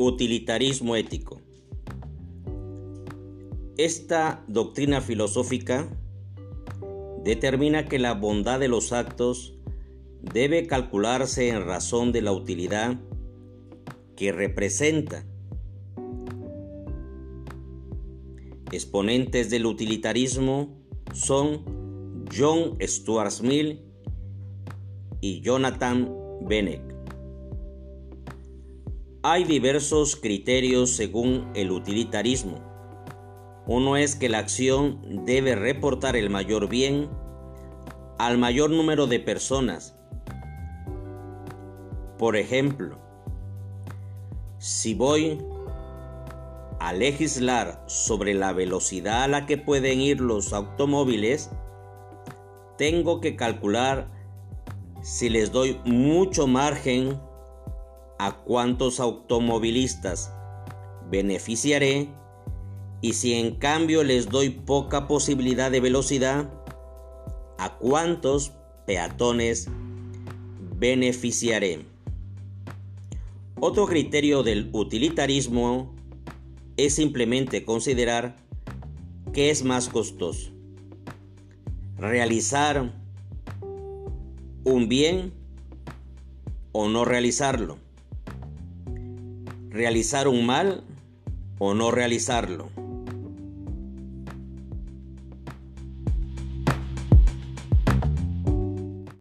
Utilitarismo ético. Esta doctrina filosófica determina que la bondad de los actos debe calcularse en razón de la utilidad que representa. Exponentes del utilitarismo son John Stuart Mill y Jonathan Bennett. Hay diversos criterios según el utilitarismo. Uno es que la acción debe reportar el mayor bien al mayor número de personas. Por ejemplo, si voy a legislar sobre la velocidad a la que pueden ir los automóviles, tengo que calcular si les doy mucho margen a cuántos automovilistas beneficiaré y si en cambio les doy poca posibilidad de velocidad, a cuántos peatones beneficiaré. Otro criterio del utilitarismo es simplemente considerar qué es más costoso. Realizar un bien o no realizarlo. Realizar un mal o no realizarlo.